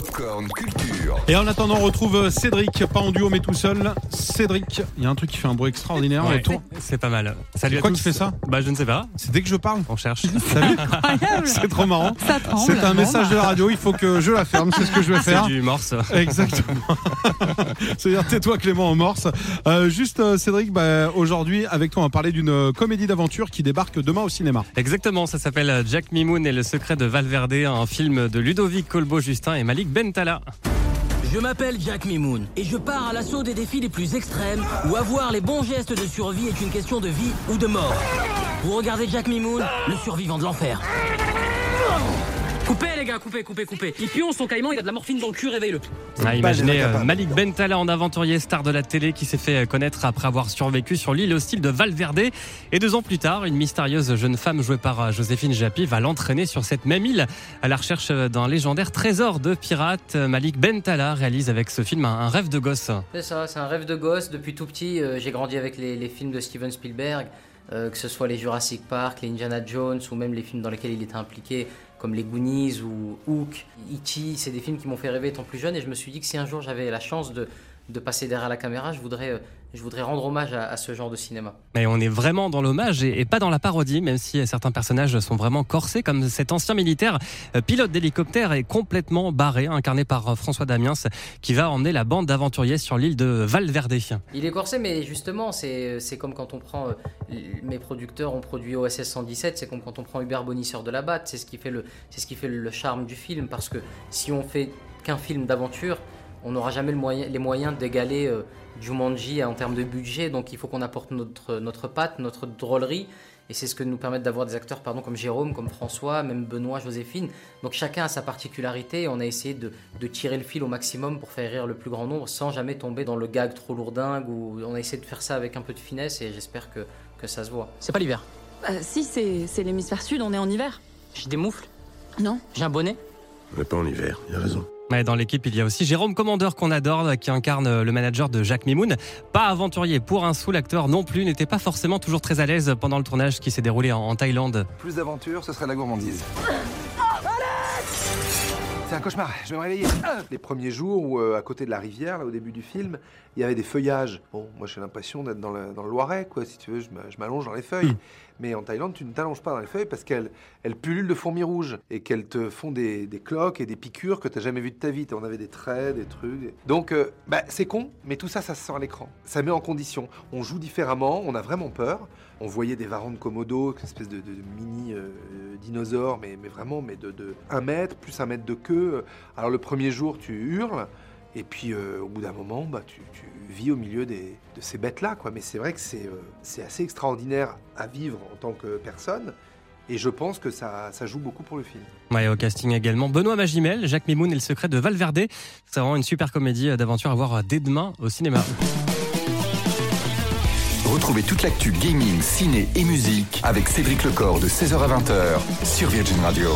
Popcorn Culture. Et en attendant, on retrouve Cédric, pas en duo mais tout seul. Cédric, il y a un truc qui fait un bruit extraordinaire. Ouais, c'est pas mal. Salut à Quoi tous. qui fait ça Bah je ne sais pas. C'est dès que je parle. On cherche. C'est trop marrant. C'est un message de la radio, il faut que je la ferme, c'est ce que je vais C'est faire. du morse. Exactement. C'est-à-dire tais-toi Clément en morse. Euh, juste euh, Cédric, bah, aujourd'hui avec toi on va parler d'une euh, comédie d'aventure qui débarque demain au cinéma. Exactement, ça s'appelle Jack Mimoun et le secret de Valverde, un film de Ludovic Colbeau-Justin et Malik Bentala. Je m'appelle Jack Mimoun et je pars à l'assaut des défis les plus extrêmes où avoir les bons gestes de survie est une question de vie ou de mort. Vous regardez Jack Mimoun, le survivant de l'enfer. Coupez les gars, coupez, coupez, coupez. Il pionce son caïman, il a de la morphine dans le cul, réveille-le. Ah, imaginez euh, Malik Bentala en aventurier star de la télé qui s'est fait connaître après avoir survécu sur l'île hostile de Valverde. Et deux ans plus tard, une mystérieuse jeune femme jouée par euh, Joséphine Japy va l'entraîner sur cette même île à la recherche d'un légendaire trésor de pirates. Malik Bentala réalise avec ce film un, un rêve de gosse. C'est ça, c'est un rêve de gosse. Depuis tout petit, euh, j'ai grandi avec les, les films de Steven Spielberg, euh, que ce soit les Jurassic Park, les Indiana Jones ou même les films dans lesquels il était impliqué, comme les Goonies ou Hook, E.T. C'est des films qui m'ont fait rêver étant plus jeune et je me suis dit que si un jour j'avais la chance de, de passer derrière la caméra, je voudrais, euh, je voudrais rendre hommage à, à ce genre de cinéma. Mais on est vraiment dans l'hommage et, et pas dans la parodie, même si certains personnages sont vraiment corsés, comme cet ancien militaire euh, pilote d'hélicoptère est complètement barré, incarné par euh, François Damiens, qui va emmener la bande d'aventuriers sur l'île de Valverde. Il est corsé, mais justement, c'est c'est comme quand on prend. euh, mes producteurs ont produit OSS 117, c'est comme quand on prend Hubert Bonisseur de la Batte, c'est ce qui fait le, c'est ce qui fait le charme du film, parce que si on fait qu'un film d'aventure, on n'aura jamais le moyen, les moyens d'égaler euh, Jumanji en termes de budget, donc il faut qu'on apporte notre, notre patte, notre drôlerie. Et c'est ce que nous permettent d'avoir des acteurs pardon, comme Jérôme, comme François, même Benoît, Joséphine. Donc chacun a sa particularité et on a essayé de, de tirer le fil au maximum pour faire rire le plus grand nombre sans jamais tomber dans le gag trop lourdingue. Ou on a essayé de faire ça avec un peu de finesse et j'espère que, que ça se voit. C'est pas l'hiver. Euh, si, c'est c'est l'hémisphère sud, on est en hiver. J'ai des moufles, Non j'ai un bonnet. On n'est pas en hiver, il a raison. Ouais, dans l'équipe, il y a aussi Jérôme Commandeur qu'on adore, qui incarne le manager de Jacques Mimoun. Pas aventurier pour un sou, l'acteur non plus n'était pas forcément toujours très à l'aise pendant le tournage qui s'est déroulé en, en Thaïlande. Plus d'aventure, ce serait la gourmandise. C'est un cauchemar, je vais me réveiller. Les premiers jours où, euh, à côté de la rivière, là, au début du film, il y avait des feuillages. Bon, moi j'ai l'impression d'être dans le, dans le Loiret, quoi, si tu veux, je m'a- je m'allonge dans les feuilles. Mais en Thaïlande, tu ne t'allonges pas dans les feuilles parce qu'elles elles pullulent de fourmis rouges et qu'elles te font des, des cloques et des piqûres que tu n'as jamais vues de ta vie. On avait des traits, des trucs. Donc, euh, bah, c'est con, mais tout ça, ça se sent à l'écran. Ça met en condition. On joue différemment, on a vraiment peur. On voyait des varans de Komodo, une espèce de, de- de mini euh, dinosaures, mais, mais vraiment mais de, de 1 mètre, plus un mètre de queue. Alors le premier jour, tu hurles, et puis euh, au bout d'un moment, bah, tu, tu vis au milieu des- de ces bêtes-là. quoi. Mais c'est vrai que c'est euh, c'est assez extraordinaire à vivre en tant que personne, et je pense que ça, ça joue beaucoup pour le film. Ouais, au casting également Benoît Magimel, Jacques Mimoun et le secret de Valverde. C'est vraiment une super comédie d'aventure à voir dès demain au cinéma. Retrouvez toute l'actu gaming, ciné et musique avec Cédric Lecor de 16h à 20h sur Virgin Radio.